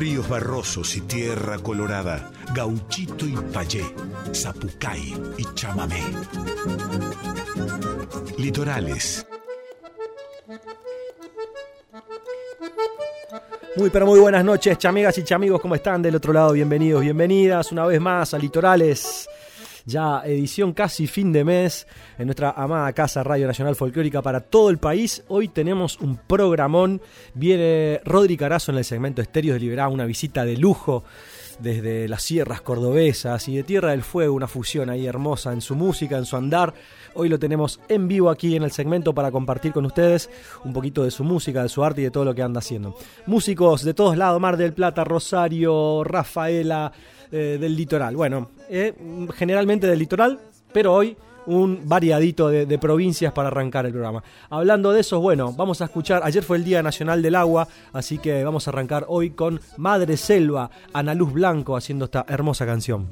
ríos barrosos y tierra colorada, gauchito y payé, zapucay y chamamé. Litorales. Muy pero muy buenas noches, chamigas y chamigos, ¿cómo están del otro lado? Bienvenidos, bienvenidas una vez más a Litorales ya edición casi fin de mes en nuestra amada casa Radio Nacional Folclórica para todo el país. Hoy tenemos un programón. Viene Rodri Carazo en el segmento Estéreos de Liberá, una visita de lujo desde las sierras cordobesas y de Tierra del Fuego, una fusión ahí hermosa en su música, en su andar. Hoy lo tenemos en vivo aquí en el segmento para compartir con ustedes un poquito de su música, de su arte y de todo lo que anda haciendo. Músicos de todos lados, Mar del Plata, Rosario, Rafaela, eh, del litoral. Bueno, eh, generalmente del litoral, pero hoy un variadito de, provincias para arrancar el programa. Hablando de eso, bueno, vamos a escuchar, ayer fue el Día Nacional del Agua, así que vamos a arrancar hoy con Madre Selva, Ana Luz Blanco haciendo esta hermosa canción.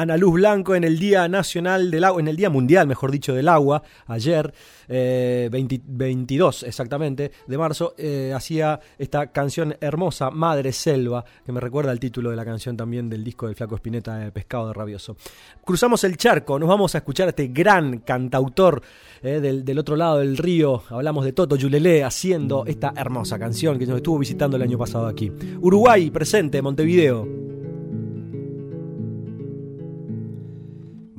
Ana Luz Blanco en el Día Nacional del Agua, en el Día Mundial, mejor dicho, del Agua, ayer, 22 eh, exactamente, de marzo, eh, hacía esta canción hermosa, Madre Selva, que me recuerda el título de la canción también del disco del Flaco Espineta de Pescado de Rabioso. Cruzamos el charco, nos vamos a escuchar a este gran cantautor eh, del, del, otro lado del río, hablamos de Toto Yulelé haciendo esta hermosa canción que nos estuvo visitando el año pasado aquí. Uruguay, presente, Montevideo.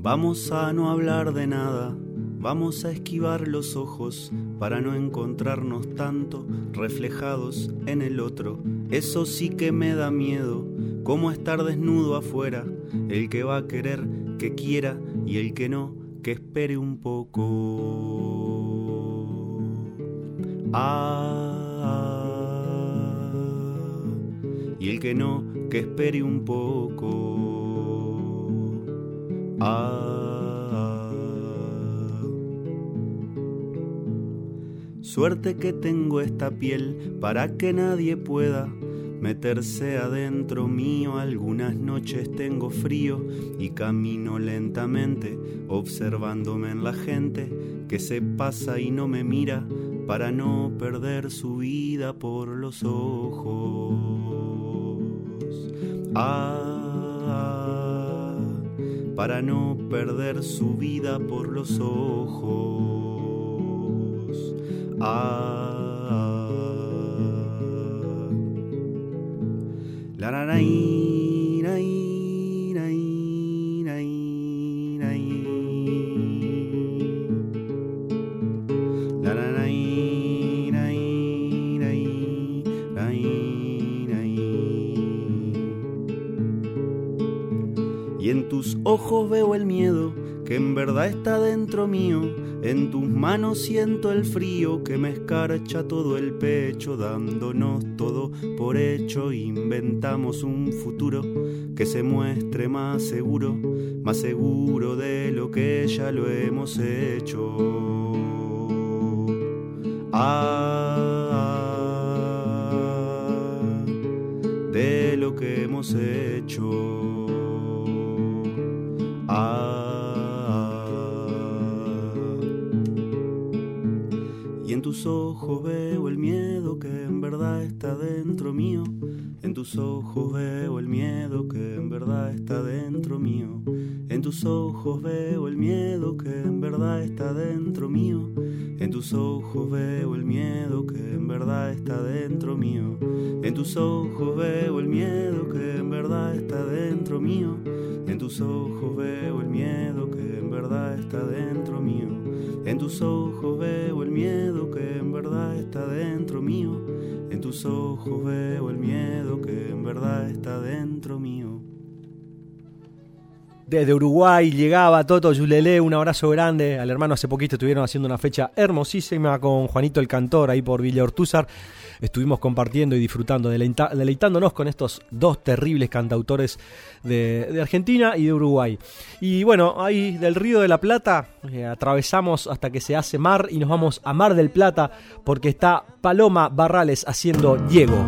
Vamos a no hablar de nada, vamos a esquivar los ojos para no encontrarnos tanto reflejados en el otro. Eso sí que me da miedo, como estar desnudo afuera, el que va a querer que quiera y el que no, que espere un poco. Ah, y el que no, que espere un poco. Ah, suerte que tengo esta piel para que nadie pueda meterse adentro mío. Algunas noches tengo frío y camino lentamente, observándome en la gente que se pasa y no me mira para no perder su vida por los ojos. Ah, para no perder su vida por los ojos. Ah, la, la, la, ojos veo el miedo que en verdad está dentro mío. En tus manos siento el frío que me escarcha todo el pecho, dándonos todo por hecho. Inventamos un futuro que se muestre más seguro, más seguro de lo que ya lo hemos hecho. Ah, de lo que hemos hecho. Y en tus ojos veo el miedo que en verdad está dentro mío. En tus ojos veo el miedo que en verdad está dentro mío. En tus ojos veo el miedo que en verdad está dentro mío. En tus ojos veo el miedo que en verdad está dentro mío. En tus ojos veo el miedo que en verdad está dentro mío. En tus ojos veo el miedo que en verdad está dentro mío. En tus ojos veo el miedo que en verdad está dentro mío. Tus ojos veo el miedo que en verdad está dentro mío. Desde Uruguay llegaba Toto Yulele, un abrazo grande al hermano. Hace poquito estuvieron haciendo una fecha hermosísima con Juanito el Cantor ahí por Villa Ortúzar. Estuvimos compartiendo y disfrutando, deleitándonos con estos dos terribles cantautores de, Argentina y de Uruguay. Y bueno, ahí del Río de la Plata eh, atravesamos hasta que se hace mar y nos vamos a Mar del Plata porque está Paloma Barrales haciendo Diego.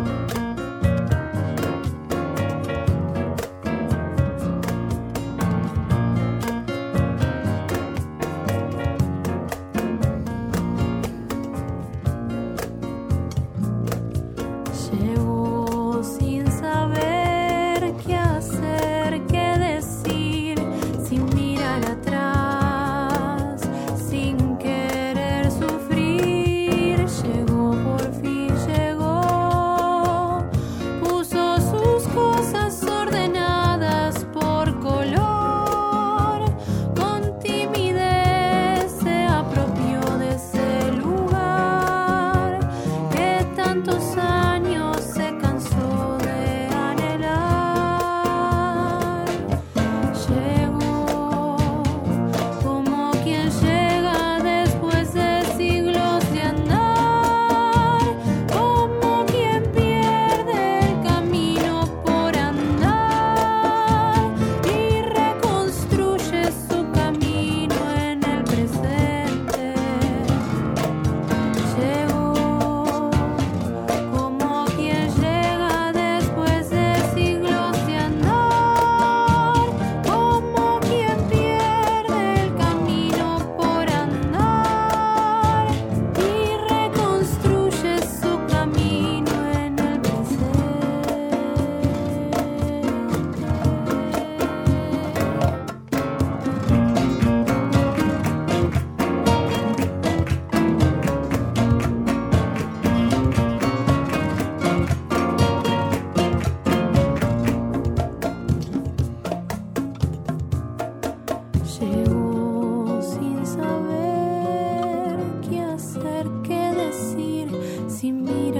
亲密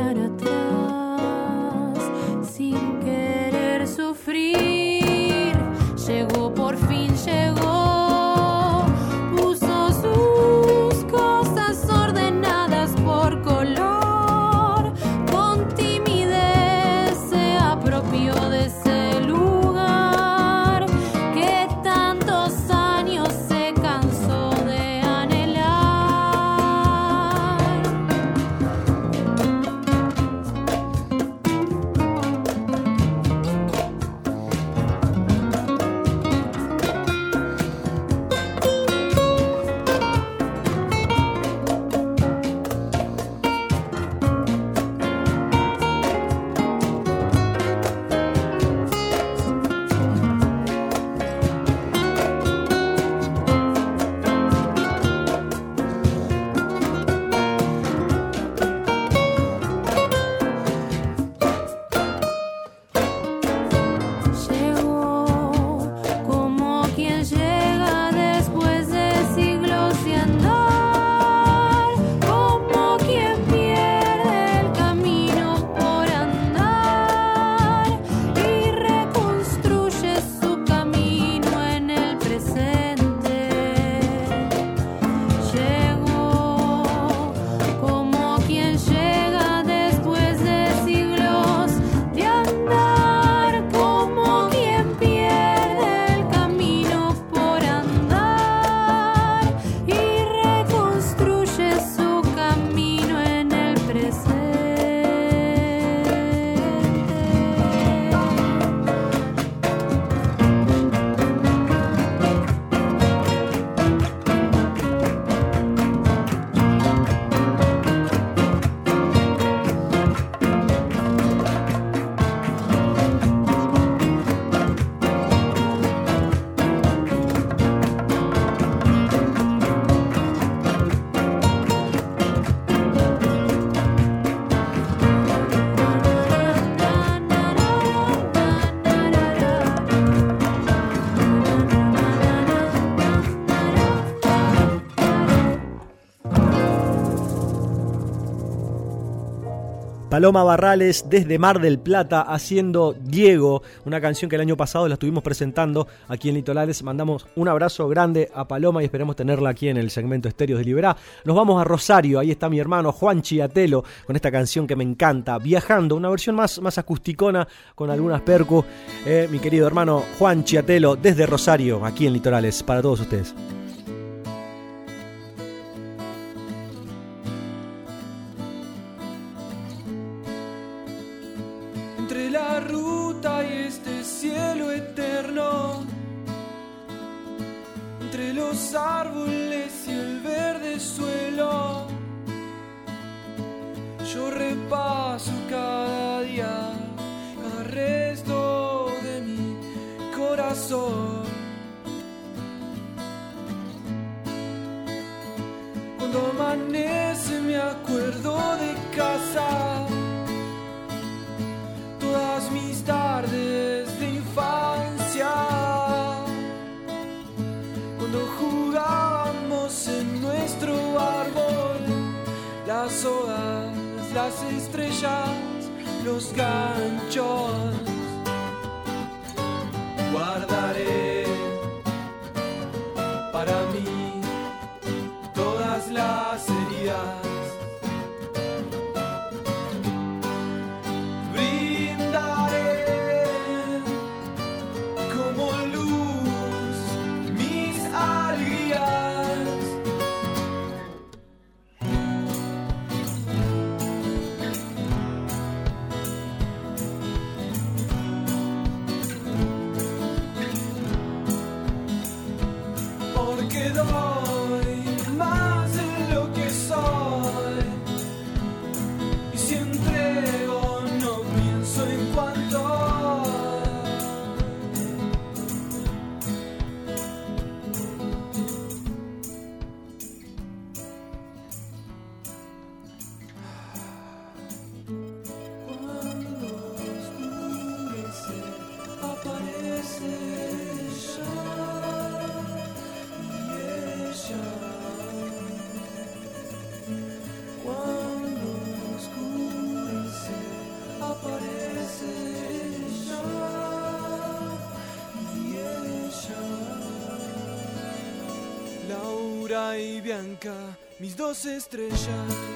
Paloma Barrales desde Mar del Plata haciendo Diego, una canción que el año pasado la estuvimos presentando aquí en Litorales. Mandamos un abrazo grande a Paloma y esperemos tenerla aquí en el segmento Estéreos de Liberá. Nos vamos a Rosario, ahí está mi hermano Juan Chiatelo con esta canción que me encanta, Viajando, una versión más, más acusticona con algunas percus. Eh, mi querido hermano Juan Chiatelo desde Rosario, aquí en Litorales, para todos ustedes. Árboles y el verde suelo. Yo repaso cada día, cada resto de mi corazón. Cuando amanece me acuerdo de casa, todas mis estrellas, los ganchos. Guardaré para mí todas las heridas dos estrellas.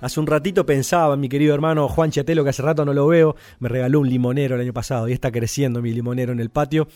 Hace un ratito pensaba en mi querido hermano Juan Chatelo, que hace rato no lo veo, me regaló un limonero el año pasado y está creciendo mi limonero en el patio.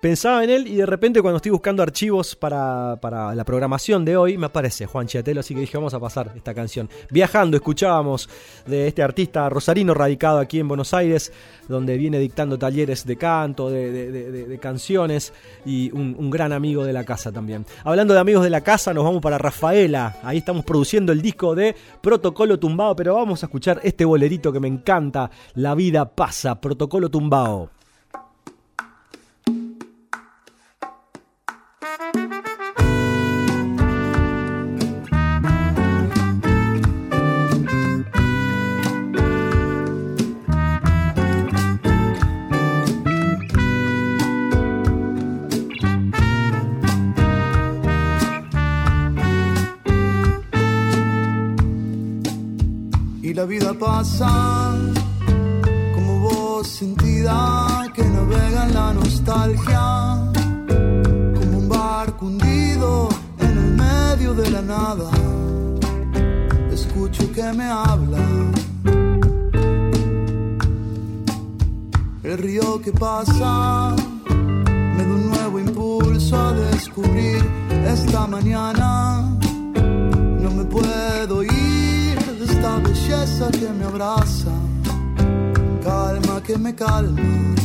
Pensaba en él y de repente cuando estoy buscando archivos para, para la programación de hoy me aparece Juan Chatelo, así que dije vamos a pasar esta canción. Viajando escuchábamos de este artista rosarino radicado aquí en Buenos Aires, donde viene dictando talleres de canto, de- de canciones y un, un gran amigo de la casa también. Hablando de amigos de la casa, nos vamos para Rafaela. Ahí estamos produciendo el disco de Protocolo Tumbao, pero vamos a escuchar este bolerito que me encanta. La vida pasa, Protocolo Tumbao. La vida pasa como voz sentida que navega en la nostalgia, como un barco hundido en el medio de la nada. Escucho que me habla. El río que pasa me da un nuevo impulso a descubrir esta mañana. No me puedo ir esta belleza que me abraza. Calma que me calma.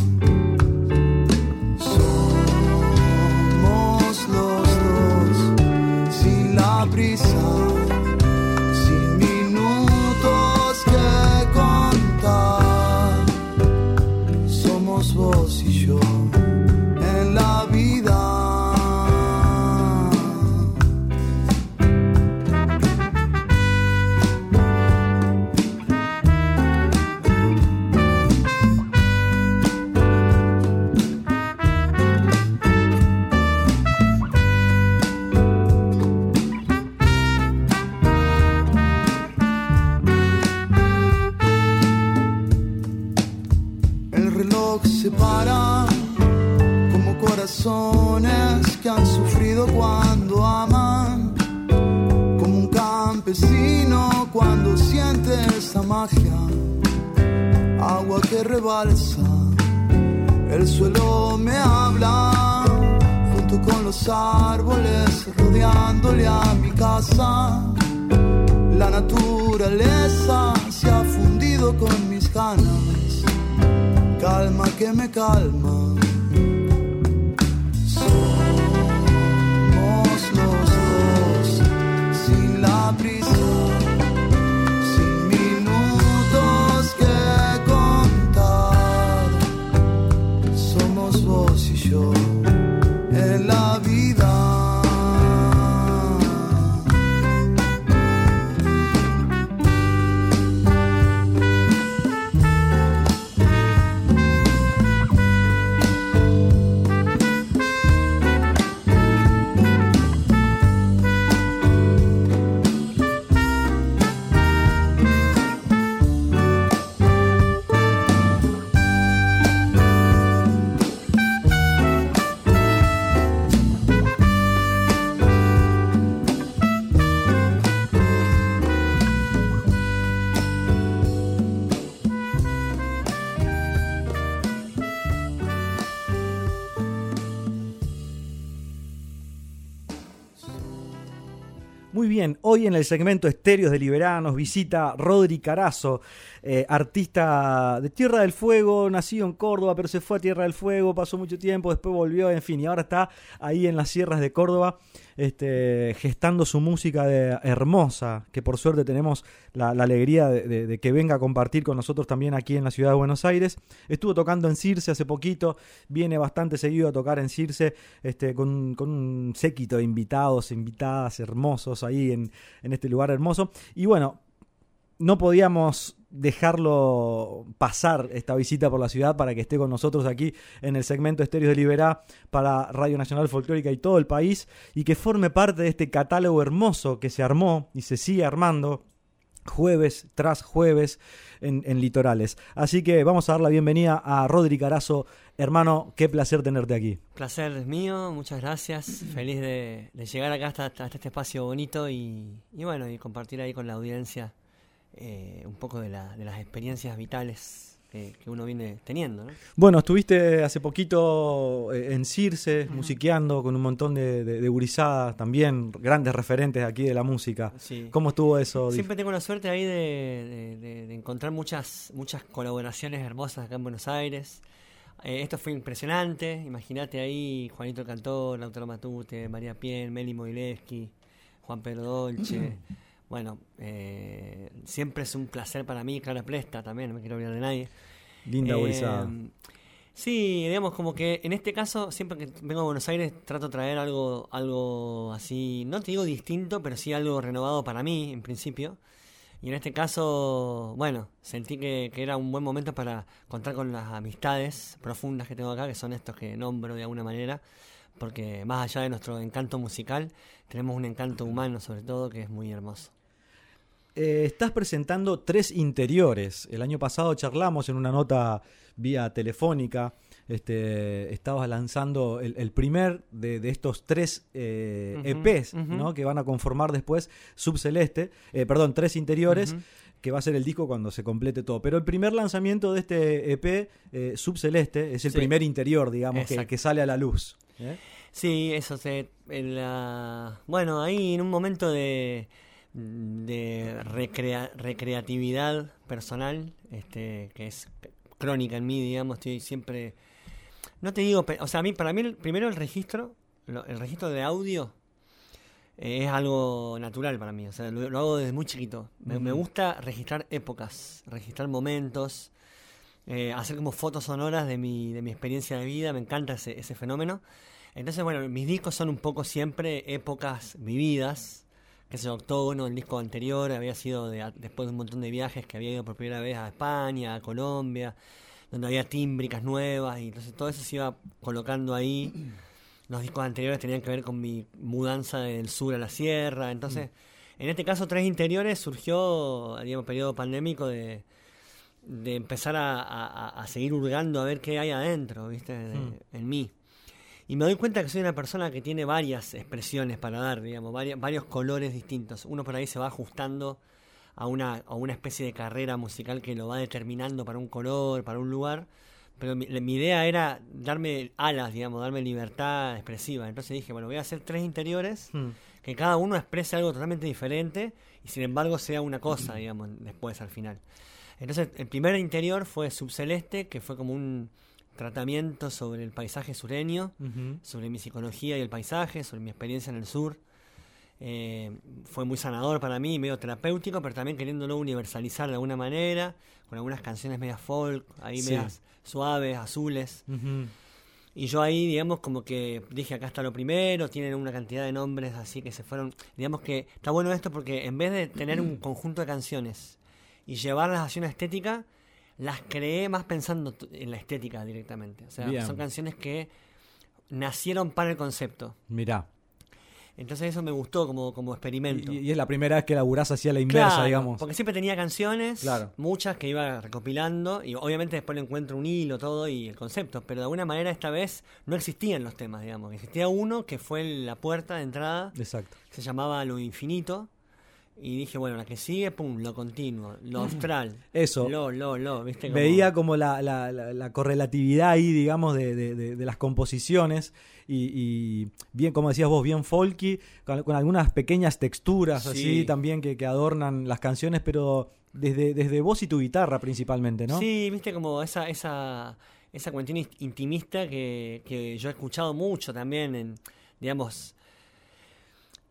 Hoy en el segmento Estéreos de Liberanos visita Rodri Carazo, eh, artista de Tierra del Fuego, nacido en Córdoba, pero se fue a Tierra del Fuego, pasó mucho tiempo, después volvió, en fin, y ahora está ahí en las sierras de Córdoba este, gestando su música de, hermosa, que por suerte tenemos la, alegría de, que venga a compartir con nosotros también aquí en la ciudad de Buenos Aires. Estuvo tocando en Circe hace poquito, viene bastante seguido a tocar en Circe este, con, un séquito de invitados, invitadas hermosos ahí en este lugar hermoso. Y bueno, no podíamos dejarlo pasar esta visita por la ciudad para que esté con nosotros aquí en el segmento Estéreos de Liberá para Radio Nacional Folclórica y todo el país y que forme parte de este catálogo hermoso que se armó y se sigue armando jueves tras jueves en, Litorales. Así que vamos a dar la bienvenida a Rodri Carazo. Hermano, qué placer tenerte aquí. Placer mío, muchas gracias. Feliz de, llegar acá hasta, este espacio bonito y, y bueno, y compartir ahí con la audiencia eh, un poco de, la, de, las experiencias vitales que uno viene teniendo. Bueno, estuviste hace poquito eh, en Circe, musiqueando con un montón de, de, también grandes referentes aquí de la música. ¿Cómo estuvo eso? Siempre tengo la suerte ahí de, encontrar muchas, muchas colaboraciones hermosas acá en Buenos Aires. Eh, esto fue impresionante, imagínate ahí Juanito Cantor, Lautaro Matute, María Piel, Meli Moileski, Juan Pedro Dolce. bueno, eh, siempre es un placer para mí, Clara Plesta también, no me quiero olvidar de nadie. Linda eh, Sí, digamos como que en este caso, siempre que vengo a Buenos Aires, trato de traer algo, algo así, no te digo distinto, pero sí algo renovado para mí, en principio. Y en este caso, bueno, sentí que, que, era un buen momento para contar con las amistades profundas que tengo acá, que son estos que nombro de alguna manera, porque más allá de nuestro encanto musical, tenemos un encanto humano sobre todo que es muy hermoso. Eh, estás presentando tres interiores. El año pasado charlamos en una nota vía telefónica. Este, estabas lanzando el, primer de, estos tres EPs eh, e que van a conformar después Subceleste, eh, perdón, tres interiores, que va a ser el disco cuando se complete todo. Pero el primer lanzamiento de este EP, Subceleste, es el primer interior, digamos, que, que, sale a la luz. Sí, eso se. bueno, ahí en un momento de de recreatividad personal, este, que es crónica en mí, digamos, estoy siempre... No te digo, o sea, a mí, para mí, primero el registro, el registro de audio eh, es algo natural para mí, o sea, lo, hago desde muy chiquito. Me, gusta registrar épocas, registrar momentos, eh, hacer como fotos sonoras de mi, de mi experiencia de vida, me encanta ese, ese fenómeno. Entonces, bueno, mis discos son un poco siempre épocas vividas, que sé Octógono, el disco anterior, había sido después de un montón de viajes que había ido por primera vez a España, a Colombia, donde había tímbricas nuevas, y entonces todo eso se iba colocando ahí. Los discos anteriores tenían que ver con mi mudanza del sur a la sierra, entonces, mm. en este caso, Tres Interiores surgió, digamos, periodo pandémico de, de empezar a, seguir hurgando a ver qué hay adentro, ¿viste? Mm. En mí. Y me doy cuenta que soy una persona que tiene varias expresiones para dar, digamos, varios, colores distintos. Uno por ahí se va ajustando a una, a una especie de carrera musical que lo va determinando para un color, para un lugar. Pero mi, idea era darme alas, digamos, darme libertad expresiva. Entonces dije, bueno, voy a hacer tres interiores, hmm. que cada uno exprese algo totalmente diferente y sin embargo sea una cosa, digamos, después al final. Entonces el primer interior fue Subceleste, que fue como un tratamiento sobre el paisaje sureño, sobre mi psicología y el paisaje, sobre mi experiencia en el sur. Eh, fue muy sanador para mí, medio terapéutico, pero también queriéndolo universalizar de alguna manera, con algunas canciones medias folk, ahí medias suaves, azules. Y yo ahí, digamos, como que dije, acá está lo primero, tienen una cantidad de nombres así que se fueron, digamos que está bueno esto porque en vez de tener un conjunto de canciones y llevarlas hacia una estética, las creé más pensando en la estética directamente. O sea, son canciones que nacieron para el concepto. Mirá. Entonces eso me gustó como, como experimento. Y, es la primera vez que laburás hacia la inversa, digamos. Porque siempre tenía canciones, muchas que iba recopilando, y obviamente después le encuentro un hilo, todo y el concepto, pero de alguna manera esta vez no existían los temas, digamos. Existía uno que fue la puerta de entrada, Exacto. se llamaba Lo Infinito, Y dije, bueno, la que sigue, pum, lo continuo, lo austral. Eso. Lo, lo, lo, ¿viste? Como- Veía como la, la- la- la correlatividad ahí, digamos, de, de- de- de las composiciones y, y bien, como decías vos, bien folky, con, con algunas pequeñas texturas Sí. así también que, que adornan las canciones, pero desde, desde voz y tu guitarra principalmente, ¿no? Sí, viste como esa, esa, esa cuestión in- intimista que, que yo he escuchado mucho también en, digamos,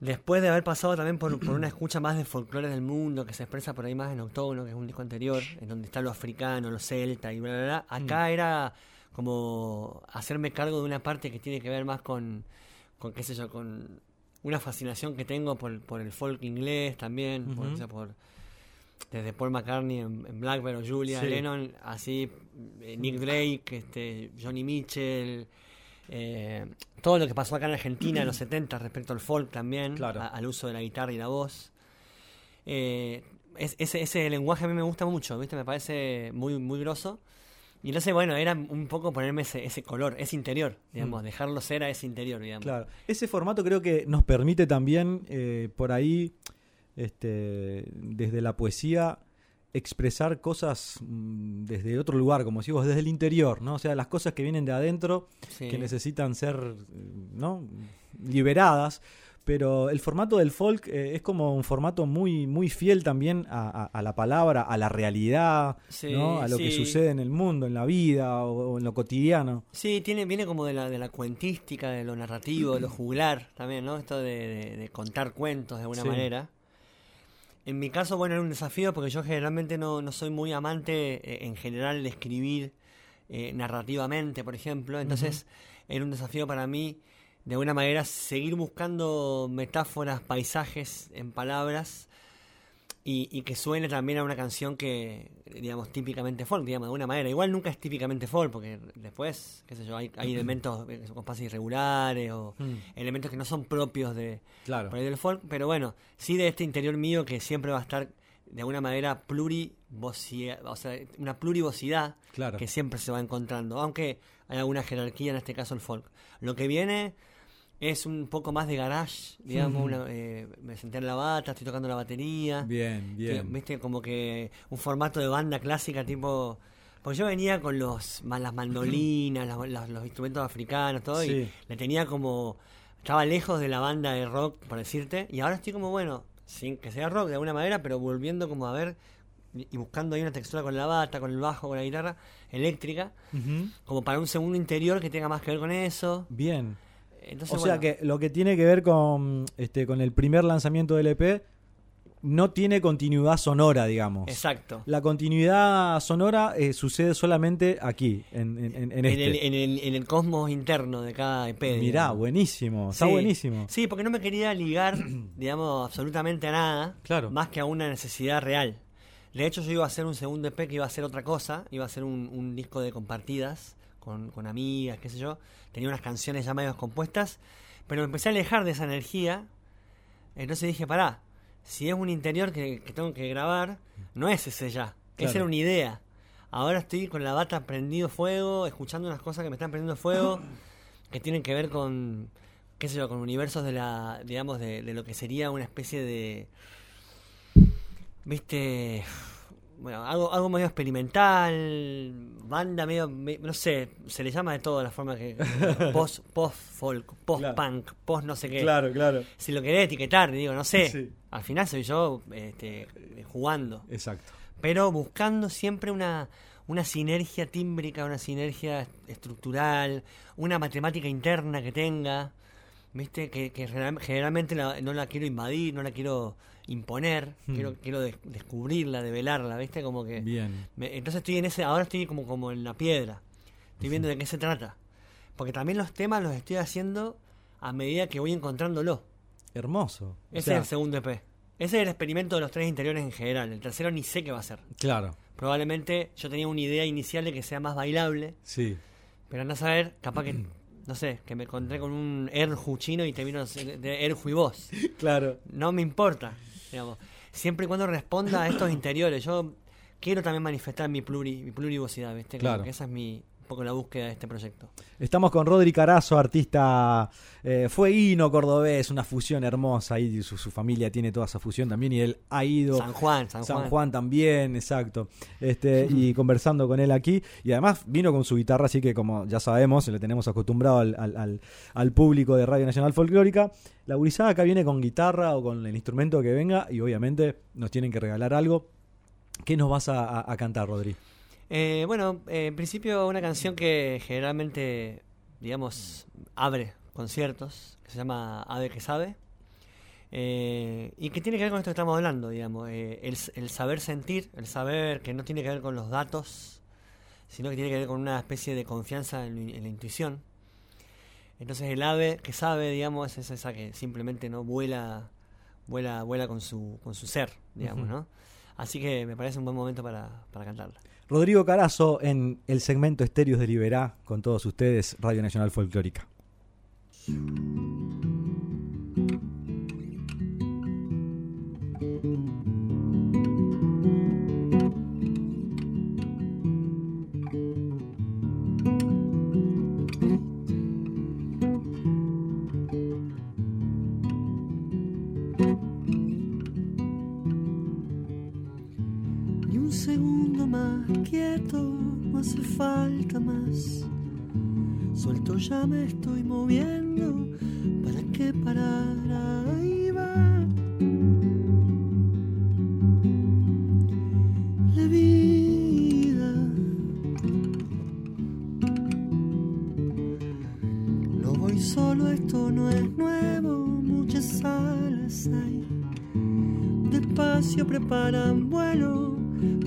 después de haber pasado también por, por una escucha más de folclore del mundo que se expresa por ahí más en Octógono, que es un disco anterior, en donde está lo africano, lo celta y bla, bla, bla. Acá era como hacerme cargo de una parte que tiene que ver más con, con qué sé yo, con una fascinación que tengo por, por el folk inglés también, por, o sea, por desde Paul McCartney en, en Blackbird o Julia Sí. Lennon, así eh, Nick Drake, este, Johnny Mitchell, eh, todo lo que pasó acá en Argentina en los 70 respecto al folk también, Claro. a- al uso de la guitarra y la voz. Eh, es- ese, ese lenguaje a mí me gusta mucho, ¿viste? Me parece muy, muy grosso. Y entonces, bueno, era un poco ponerme ese, ese color, ese interior, digamos, Mm. dejarlo ser a ese interior, digamos. Claro. Ese formato creo que nos permite también, eh, por ahí, este, desde la poesía, expresar cosas mm, desde otro lugar, como decimos, desde el interior, ¿no? O sea, las cosas que vienen de adentro, Sí. que necesitan ser, eh, ¿no? Liberadas. Pero el formato del folk eh, es como un formato muy, muy fiel también a, a- a la palabra, a la realidad, Sí, ¿no? A lo que sucede en el mundo, en la vida o, o en lo cotidiano. Sí, tiene, viene como de la, de la cuentística, de lo narrativo, de lo juglar también, ¿no? Esto de, de- de contar cuentos de alguna manera. En mi caso, bueno, era un desafío porque yo generalmente no, no soy muy amante eh, en general de escribir eh, narrativamente, por ejemplo. Entonces, era un desafío para mí, de alguna manera, seguir buscando metáforas, paisajes en palabras y, y que suene también a una canción que, digamos, típicamente folk, digamos, de alguna manera. Igual nunca es típicamente folk, porque después, qué sé yo, hay, hay elementos eh, con compases irregulares o Mm. elementos que no son propios de, Claro. por ahí del folk, pero bueno, sí de este interior mío que siempre va a estar de alguna manera plurivocidad, o sea, una plurivocidad Claro. que siempre se va encontrando, aunque hay alguna jerarquía, en este caso el folk. Lo que viene es un poco más de garage, digamos, una, eh, me senté en la bata, estoy tocando la batería, Bien, que, bien. viste, como que un formato de banda clásica tipo... Porque yo venía con los las mandolinas, las- las- los instrumentos africanos, todo, y le tenía como... Estaba lejos de la banda de rock, por decirte, y ahora estoy como, bueno, sin que sea rock de alguna manera, pero volviendo como a ver y buscando ahí una textura con la bata, con el bajo, con la guitarra eléctrica, como para un segundo interior que tenga más que ver con eso. Bien. Entonces, O sea que lo que tiene que ver con este con el primer lanzamiento del EP no tiene continuidad sonora, digamos. Exacto. La continuidad sonora eh, sucede solamente aquí, en, en- en- en En, este. el, en, el, en el cosmos interno de cada EP. Mirá, digamos. buenísimo, está Sí. buenísimo. Sí, porque no me quería ligar, digamos, absolutamente a nada, Claro. más que a una necesidad real. De hecho, yo iba a hacer un segundo EP que iba a ser otra cosa, iba a ser un, un disco de compartidas con, con amigas, qué sé yo. Tenía unas canciones ya medio compuestas, pero me empecé a alejar de esa energía. Entonces dije, pará, si es un interior que, que tengo que grabar, no es ese ya. Claro. Esa era una idea. Ahora estoy con la bata prendido fuego, escuchando unas cosas que me están prendiendo fuego, que tienen que ver con, qué sé yo, con universos de la, digamos, de, de lo que sería una especie de, viste, bueno, algo, algo medio experimental, banda medio, me- no sé, se le llama de todo la forma que, post, post folk, post punk, post no sé qué. Claro, claro. Si lo querés etiquetar, digo, no sé. Sí. Al final soy yo este, jugando Exacto. pero buscando siempre una, una sinergia tímbrica, una sinergia estructural, una matemática interna que tenga, ¿viste? Que, que general- generalmente la- no la quiero invadir, no la quiero imponer, Hmm. quiero, quiero des- descubrirla, develarla, ¿viste? Como que... Bien. me- entonces estoy en ese, ahora estoy como, como en la piedra, estoy viendo de qué se trata. Porque también los temas los estoy haciendo a medida que voy encontrándolo. Hermoso. O Ese sea, es el segundo EP. Ese es el experimento de los tres interiores en general. El tercero ni sé qué va a ser. Claro, Probablemente yo tenía una idea inicial de que sea más bailable, sí. pero anda a saber, capaz que, no sé, que me encontré con un Erju chino y termino de Erju y vos. Claro. No me importa, digamos. Siempre y cuando responda a estos interiores. Yo quiero también manifestar mi, pluri, mi plurivocidad, ¿viste? Como Claro. que esa es mi poco la búsqueda de este proyecto. Estamos con Rodri Carazo, artista eh, fueguino cordobés, una fusión hermosa. Y su, su familia tiene toda esa fusión también. Y él ha ido. San Juan, San Juan. San Juan también, exacto. Este, y conversando con él aquí. Y además vino con su guitarra, así que como ya sabemos, le tenemos acostumbrado al, al- al- al público de Radio Nacional Folclórica. La gurizada acá viene con guitarra o con el instrumento que venga y obviamente nos tienen que regalar algo. ¿Qué nos vas a, a- a cantar, Rodri? Eh, bueno, eh, en principio una canción que generalmente, digamos, abre conciertos, que se llama Ave que sabe, eh, y que tiene que ver con esto que estamos hablando, digamos, eh, el, saber sentir, el saber que no tiene que ver con los datos, sino que tiene que ver con una especie de confianza en, la- en la intuición. Entonces el ave que sabe, digamos, es esa que simplemente no vuela, vuela, vuela con su, con su ser, digamos. ¿no? Así que me parece un buen momento para, para cantarla. Rodrigo Carazo en el segmento Estéreos de Liberá con todos ustedes, Radio Nacional Folclórica. Quieto, no hace falta más. Suelto ya me estoy moviendo, ¿para qué parar? Ahí va. La vida. No voy solo, esto no es nuevo, muchas alas hay despacio preparan vuelo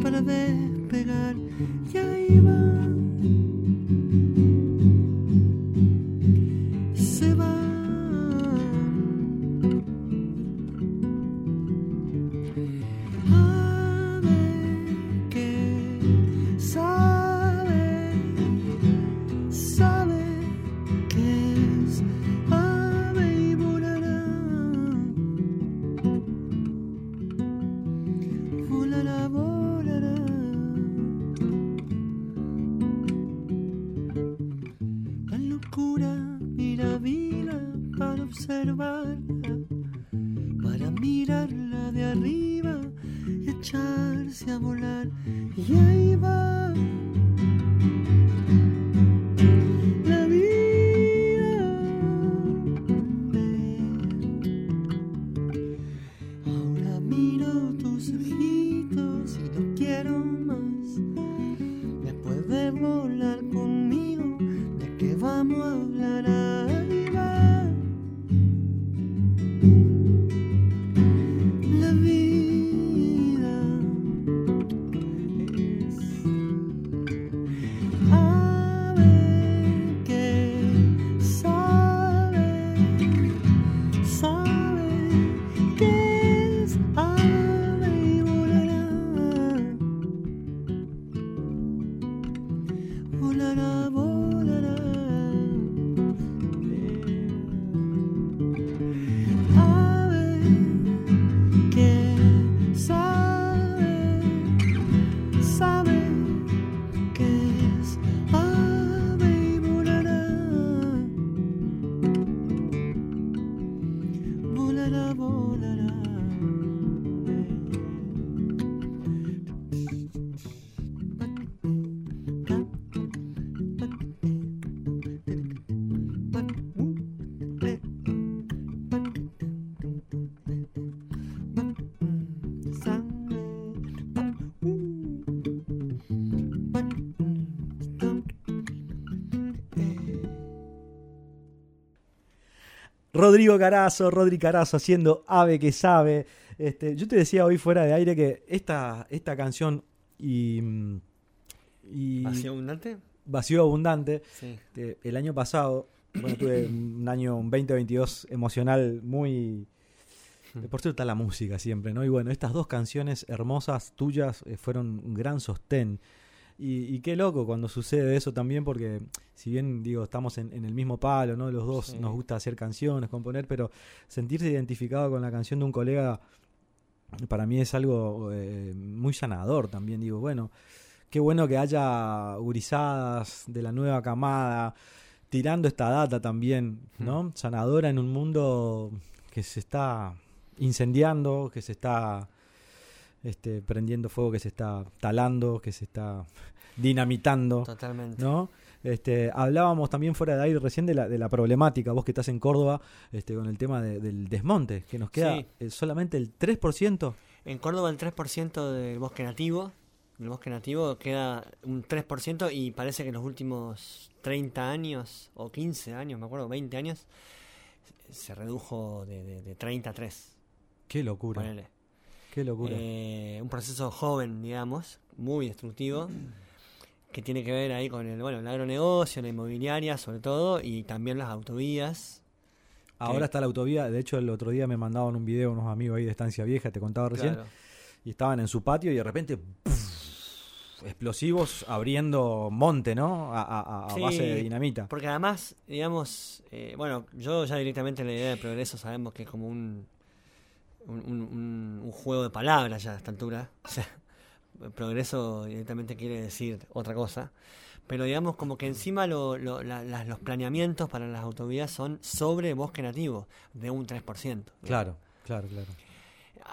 para despegar y ahí Rodrigo Carazo, Rodri Carazo haciendo Ave que sabe. Este, yo te decía hoy fuera de aire que esta, esta canción y, mm, y ¿Vacío abundante? Vacío Abundante, Sí. este, el año pasado, bueno, tuve un año, un 2022 emocional muy... Por cierto, está la música siempre, ¿no? Y bueno, estas dos canciones hermosas tuyas eh, fueron un gran sostén. Y, y qué loco cuando sucede eso también, porque si bien digo, estamos en, en el mismo palo, ¿no? Los dos Sí. nos gusta hacer canciones, componer, pero sentirse identificado con la canción de un colega para mí es algo eh, muy sanador también. Digo, bueno, qué bueno que haya gurizadas de la nueva camada tirando esta data también, ¿no? Sanadora en un mundo que se está incendiando, que se está este, prendiendo fuego, que se está talando, que se está dinamitando, Totalmente. ¿no? Este, hablábamos también fuera de aire recién de la, de la problemática, vos que estás en Córdoba, este, con el tema de- del desmonte, que nos queda Sí. eh, solamente el 3%. En Córdoba el 3% del bosque nativo, del bosque nativo queda un 3% y parece que en los últimos 30 años o 15 años, me acuerdo, 20 años, se redujo de, de, de 30 a 3. Qué locura, ponele. Qué locura. Eh, un proceso joven, digamos, muy destructivo, que tiene que ver ahí con el, bueno, el agronegocio, la inmobiliaria sobre todo, y también las autovías. Ahora que- está la autovía, de hecho el otro día me mandaban un video unos amigos ahí de Estancia Vieja, te contaba recién, Claro. y estaban en su patio y de repente explosivos abriendo monte, ¿no? A, a- a Sí, base de dinamita. Porque además, digamos, eh, bueno, yo ya directamente la idea de progreso sabemos que es como un, un, un- un- juego de palabras ya a esta altura. O sea, progreso directamente quiere decir otra cosa. Pero digamos como que encima lo- lo- la- las- los planeamientos para las autovías son sobre bosque nativo, de un 3%. Claro, claro, claro.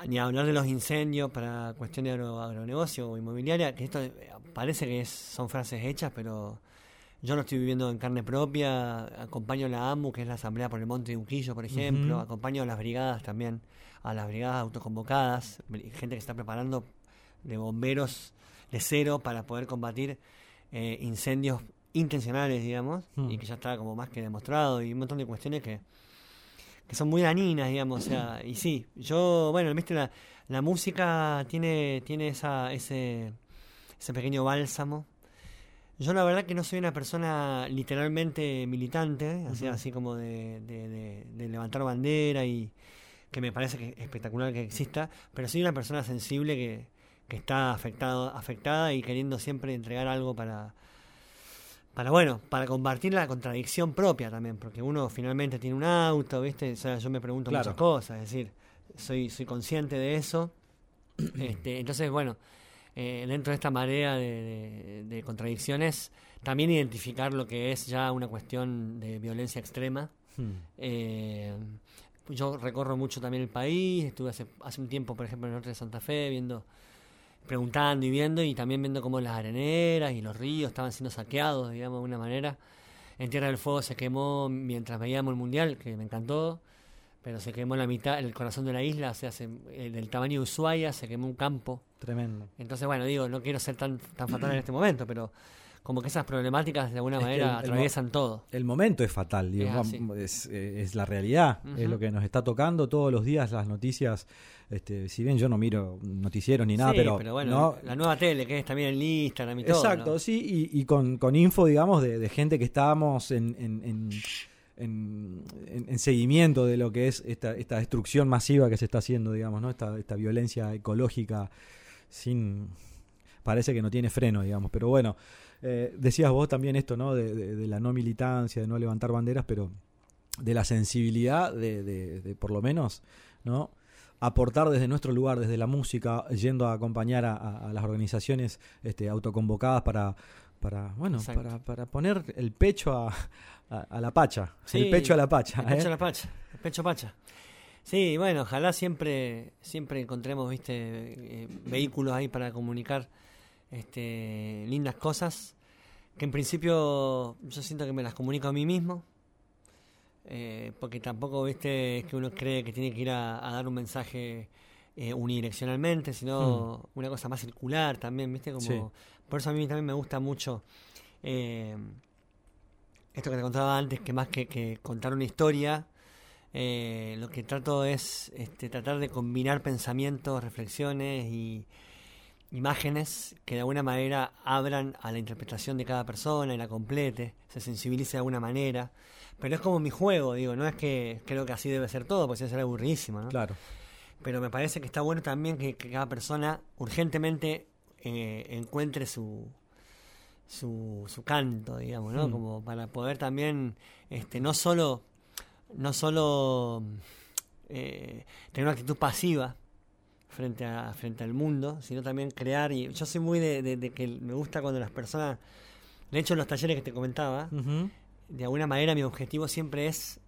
Ni hablar de los incendios para cuestiones de agro- agronegocio o inmobiliaria, que esto eh, parece que es- son frases hechas, pero yo lo estoy viviendo en carne propia. Acompaño a la AMU, que es la Asamblea por el Monte de Unquillo, por ejemplo. Acompaño a las brigadas también, a las brigadas autoconvocadas, gente que está preparando de bomberos de cero para poder combatir eh, incendios intencionales, digamos, Hmm. y que ya está como más que demostrado, y un montón de cuestiones que, que son muy dañinas, digamos, o sea, y sí, yo, bueno, viste, la, la música tiene, tiene esa, ese, ese pequeño bálsamo. Yo la verdad que no soy una persona literalmente militante, así, Ujú. así como de, de- de- de levantar bandera y que me parece que es espectacular que exista, pero soy una persona sensible que, que está afectado, afectada y queriendo siempre entregar algo para, para bueno, para compartir la contradicción propia también, porque uno finalmente tiene un auto, ¿viste? O sea, yo me pregunto Claro. muchas cosas, es decir, soy, soy consciente de eso. este, entonces, bueno, eh, dentro de esta marea de, de- de contradicciones, también identificar lo que es ya una cuestión de violencia extrema. Hmm. Eh, yo recorro mucho también el país, estuve hace, hace un tiempo, por ejemplo, en el norte de Santa Fe, viendo, preguntando y viendo, y también viendo cómo las areneras y los ríos estaban siendo saqueados, digamos, de alguna manera. En Tierra del Fuego se quemó mientras veíamos el Mundial, que me encantó, pero se quemó la mitad, el corazón de la isla, o sea, se- eh, del tamaño de Ushuaia, se quemó un campo. Tremendo. Entonces, bueno, digo, no quiero ser tan, tan fatal en este momento, pero como que esas problemáticas de alguna Es manera el- el mo- atraviesan todo. El momento es fatal, digo, Es la realidad, es lo que nos está tocando todos los días las noticias. Este, si bien yo no miro noticieros ni nada, Sí, pero, bueno, no, la nueva tele, que es también el Instagram y todo. Exacto, ¿no? sí, y, y con, con info, digamos, de, de gente que estábamos en, en, en, en- en- en seguimiento de lo que es esta, esta destrucción masiva que se está haciendo, digamos, ¿no? Esta, esta violencia ecológica sin... Parece que no tiene freno, digamos, pero bueno, eh, decías vos también esto, ¿no? De, de- de la no militancia, de no levantar banderas, pero de la sensibilidad de, de- por lo menos, ¿no? aportar desde nuestro lugar, desde la música, yendo a acompañar a, a- a las organizaciones este, autoconvocadas para, para bueno, para, para poner el pecho a, a- a la pacha, Sí, el pecho a la pacha. El pecho ¿eh? a la pacha, el pecho pacha. Sí, bueno, ojalá siempre siempre encontremos, viste, eh, vehículos ahí para comunicar este, lindas cosas, que en principio yo siento que me las comunico a mí mismo, eh, porque tampoco, viste, es que uno cree que tiene que ir a, a dar un mensaje eh, unidireccionalmente, sino una cosa más circular también, viste, como... Sí. Por eso a mí también me gusta mucho... eh, esto que te contaba antes, que más que, que contar una historia, eh, lo que trato es este, tratar de combinar pensamientos, reflexiones y imágenes que de alguna manera abran a la interpretación de cada persona y la complete, se sensibilice de alguna manera. Pero es como mi juego, digo, no es que creo que así debe ser todo, porque sería aburridísimo, ¿no? Claro. Pero me parece que está bueno también que, que cada persona urgentemente eh, encuentre su, su, su canto, digamos, ¿no? Mm. Como para poder también, este, no solo, no solo eh, tener una actitud pasiva, frente a frente al mundo, sino también crear. Y yo soy muy de, de- de que me gusta cuando las personas, de hecho en los talleres que te comentaba, de alguna manera mi objetivo siempre es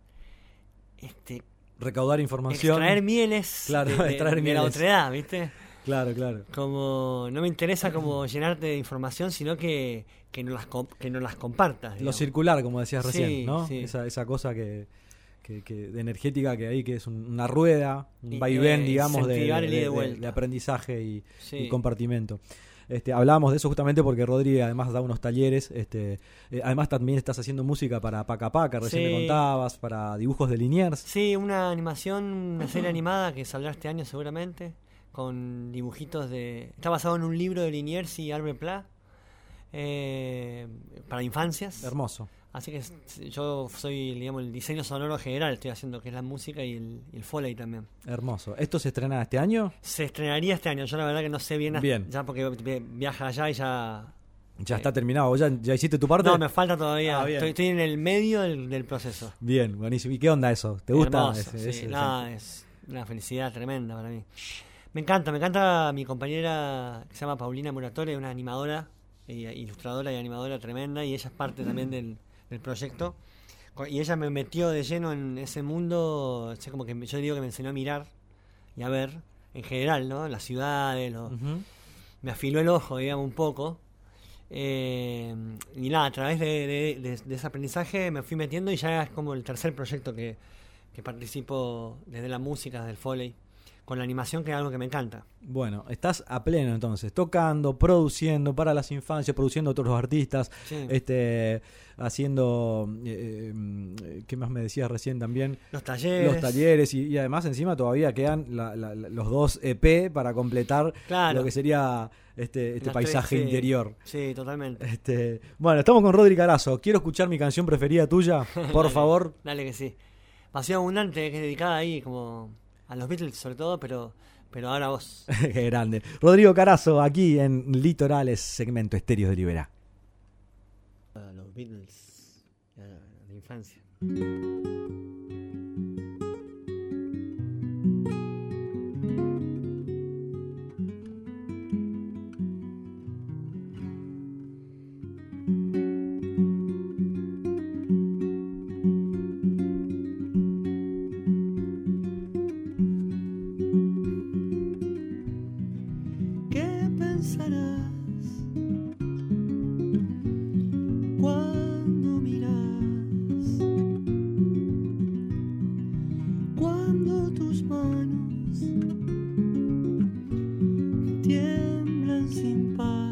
este Recaudar información. extraer mieles Claro, de, de- extraer de la mieles. otredad, ¿viste? Claro, claro. Como no me interesa como llenarte de información, sino que, que no las que no las compartas. Lo circular, como decías Sí, recién, ¿no? sí. Esa, esa cosa que, que, que- de energética que hay, que es un- una rueda, un vaivén, eh, digamos, de, aprendizaje y, Sí. y compartimento. Este, hablábamos de eso justamente porque Rodri además da unos talleres, este, eh, además también estás haciendo música para Paca Paca, recién Sí. me contabas, para dibujos de Liniers. Sí, una animación, una serie animada que saldrá este año seguramente, con dibujitos de... Está basado en un libro de Liniers y Albert Pla, eh, para infancias. Hermoso. Así que s- yo soy, digamos, el diseño sonoro general, estoy haciendo que es la música y el, y el foley también. Hermoso. ¿Esto se estrena este año? Se estrenaría este año, yo la verdad que no sé bien, Bien. ya porque vi- viaja allá y ya... Ya Eh, está terminado. ¿Vos ¿Ya, ya hiciste tu parte? No, me falta todavía, Ah, estoy, estoy en el medio del, del proceso. Bien, buenísimo. ¿Y qué onda eso? ¿Te gusta? Hermoso, ese- sí, ese- no, es una felicidad tremenda para mí. Me encanta, me encanta mi compañera que se llama Paulina Muratore, una animadora, y- ilustradora y animadora tremenda, y ella es parte también del, del proyecto. Y ella me metió de lleno en ese mundo, sé como que yo digo que me enseñó a mirar y a ver, en general, ¿no? Las ciudades, los, me afiló el ojo, digamos, un poco. Eh, y nada, a través de, de- de- de ese aprendizaje me fui metiendo y ya es como el tercer proyecto que, que participo desde la música, desde el foley, con la animación, que es algo que me encanta. Bueno, estás a pleno entonces, tocando, produciendo para las infancias, produciendo otros artistas, Sí. este, haciendo, eh, eh, ¿qué más me decías recién también? Los talleres. Los talleres y, y además encima todavía quedan la- la- la- los dos EP para completar Claro. lo que sería este, este paisaje tres, sí. interior. Sí, totalmente. Este, bueno, estamos con Rodri Carazo. Quiero escuchar mi canción preferida tuya, por Dale, favor. Dale que sí. Vacío Abundante, que es dedicada ahí como a los Beatles sobre todo, pero, pero ahora vos. Qué grande. Rodrigo Carazo, aquí en Litorales, segmento Estéreos de Liberá. A los Beatles, a la infancia. sem.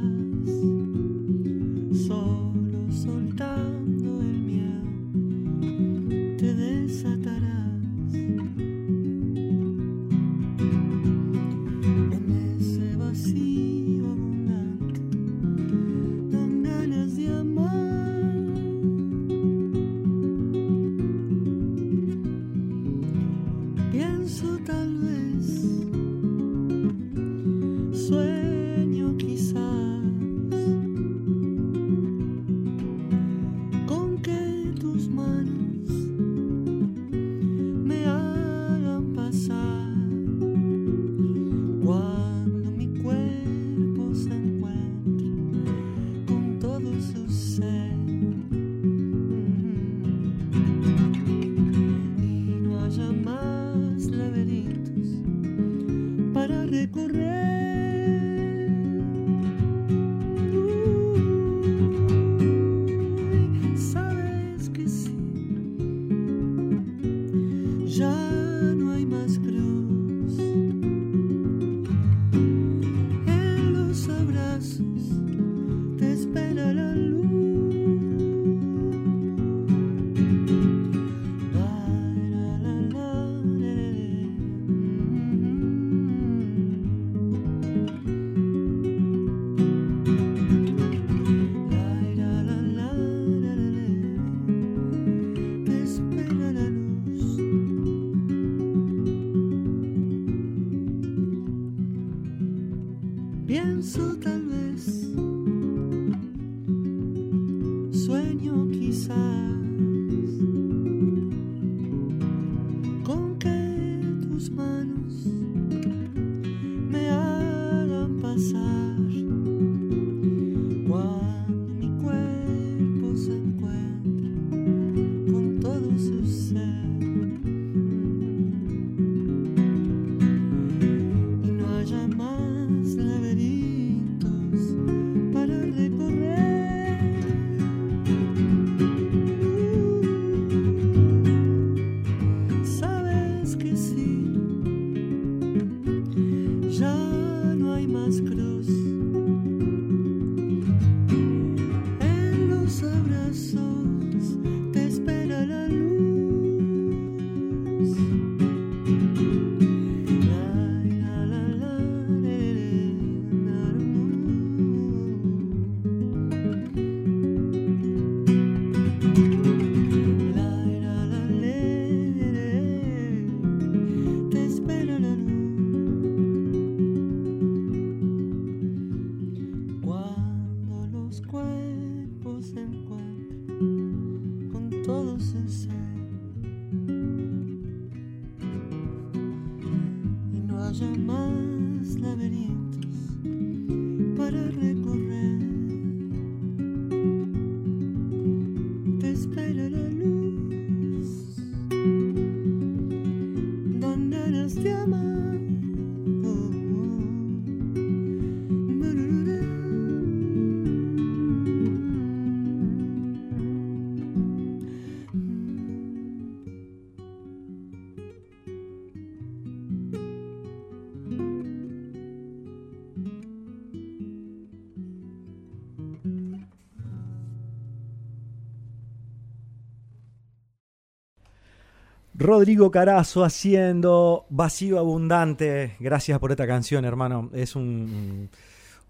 Rodrigo Carazo haciendo Vacío Abundante. Gracias por esta canción, hermano. Es un,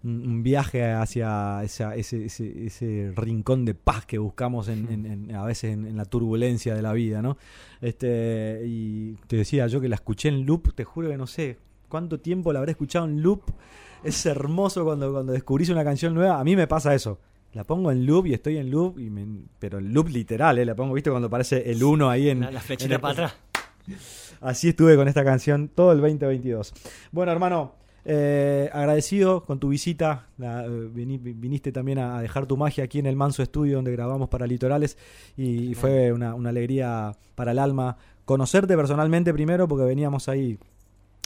viaje hacia ese, rincón de paz que buscamos en, en- en- a veces en, en la turbulencia de la vida, ¿no? Este, y te decía yo que la escuché en loop, te juro que no sé cuánto tiempo la habré escuchado en loop. Es hermoso cuando, cuando descubrís una canción nueva. A mí me pasa eso. La pongo en loop y estoy en loop, y me- pero en loop literal, ¿eh? La pongo, ¿viste? Cuando aparece el 1 ahí en... La, la flechita en para atrás. Así estuve con esta canción todo el 2022. Bueno, hermano, eh, agradecido con tu visita. La, eh, vini- viniste también a, a dejar tu magia aquí en el Manso Estudio donde grabamos para Litorales y fue una, una alegría para el alma conocerte personalmente primero porque veníamos ahí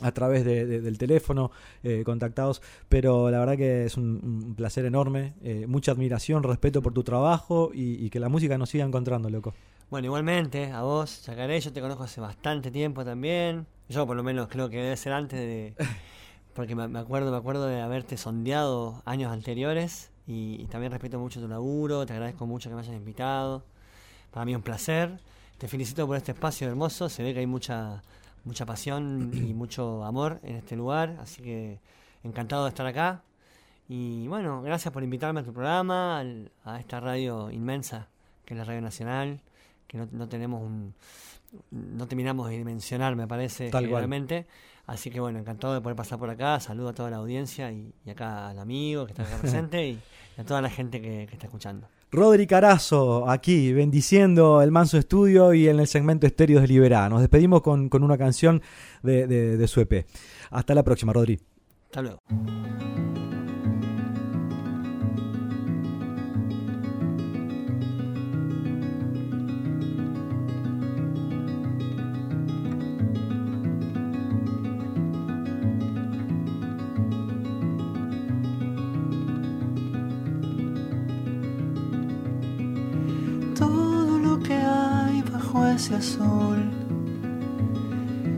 a través de- de- del teléfono eh, contactados, pero la verdad que es un, un placer enorme, eh, mucha admiración, respeto por tu trabajo y, y que la música nos siga encontrando, loco. Bueno, igualmente, a vos, Chacaré, yo te conozco hace bastante tiempo también. Yo por lo menos creo que debe ser antes de... Porque me me acuerdo, me acuerdo de haberte sondeado años anteriores y, y también respeto mucho tu laburo, te agradezco mucho que me hayas invitado. Para mí es un placer. Te felicito por este espacio hermoso, se ve que hay mucha mucha pasión y mucho amor en este lugar, así que encantado de estar acá. Y bueno, gracias por invitarme a tu programa, al- a esta radio inmensa que es la Radio Nacional, que no, no tenemos un... No terminamos de dimensionar, me parece, Tal cual. Así que bueno, encantado de poder pasar por acá. Saludo a toda la audiencia y, y acá al amigo que está acá presente y a toda la gente que, que está escuchando. Rodri Carazo, aquí, bendiciendo el Manso Estudio y en el segmento Estéreos de Liberá. Nos despedimos con, con una canción de, de, de su EP. Hasta la próxima, Rodri. Hasta luego. Ese azul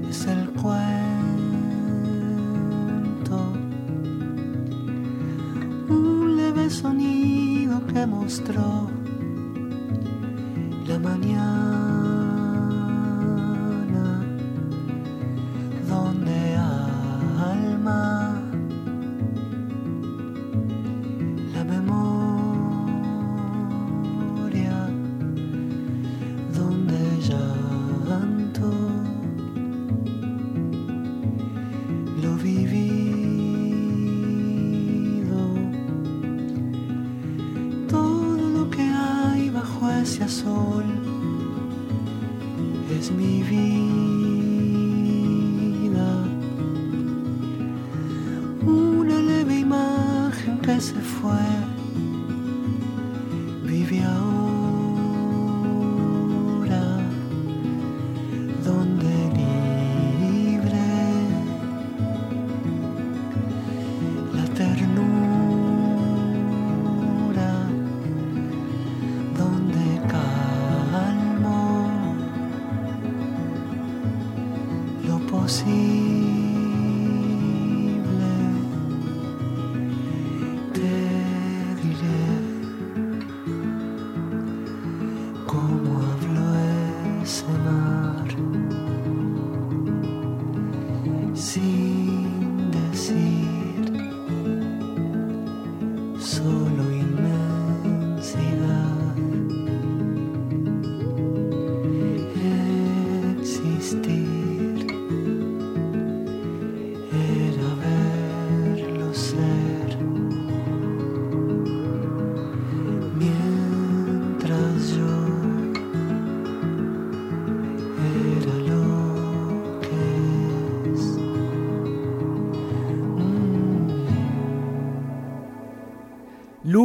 es el cuento. Un leve sonido que mostró la mañana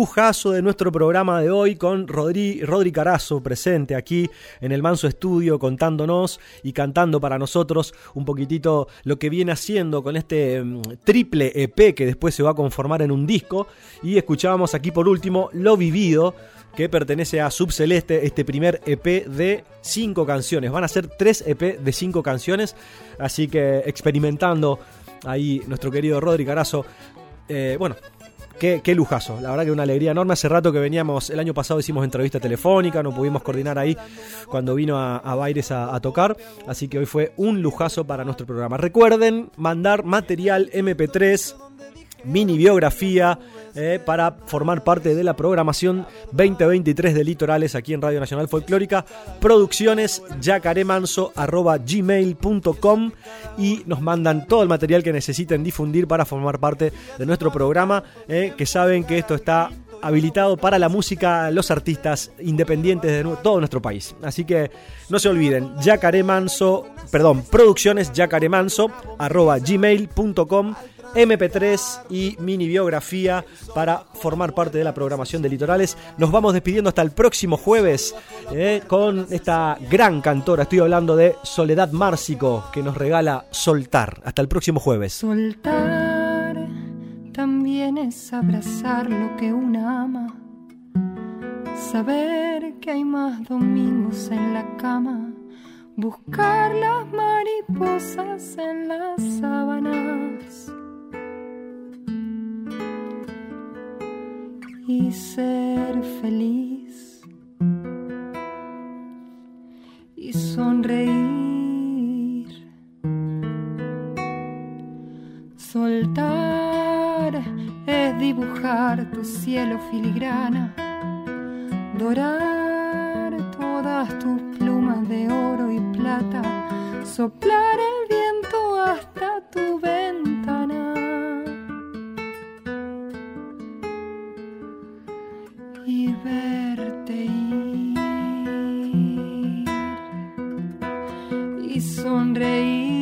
de nuestro programa de hoy con Rodri, Rodri Carazo presente aquí en el Manso Estudio contándonos y cantando para nosotros un poquitito lo que viene haciendo con este mm, triple EP que después se va a conformar en un disco. Y escuchábamos aquí por último Lo Vivido que pertenece a Subceleste, este primer EP de cinco canciones. Van a ser tres EP de cinco canciones, así que experimentando ahí nuestro querido Rodri Carazo. Eh, bueno, Qué, qué, lujazo, la verdad que una alegría enorme. Hace rato que veníamos, el año pasado hicimos entrevista telefónica, no pudimos coordinar ahí cuando vino a, a Baires a, a, tocar, así que hoy fue un lujazo para nuestro programa. Recuerden mandar material MP3, mini biografía, eh, para formar parte de la programación 2023 de Litorales aquí en Radio Nacional Folclórica. Producciones yacaremanso.gmail.com y nos mandan todo el material que necesiten difundir para formar parte de nuestro programa, eh, que saben que esto está habilitado para la música, los artistas independientes de todo nuestro país. Así que no se olviden, yacaremanso, perdón, producciones yacaremanso, arroba gmail.com MP3 y mini biografía para formar parte de la programación de Litorales. Nos vamos despidiendo hasta el próximo jueves eh, con esta gran cantora. Estoy hablando de Soledad Márcico que nos regala Soltar. Hasta el próximo jueves. Soltar también es abrazar lo que una ama. Saber que hay más domingos en la cama. Buscar las mariposas en las sábanas y ser feliz y sonreír. Soltar es dibujar tu cielo filigrana, dorar todas tus plumas de oro y plata, soplar el viento hasta tu ventana. Y verte ir y sonreír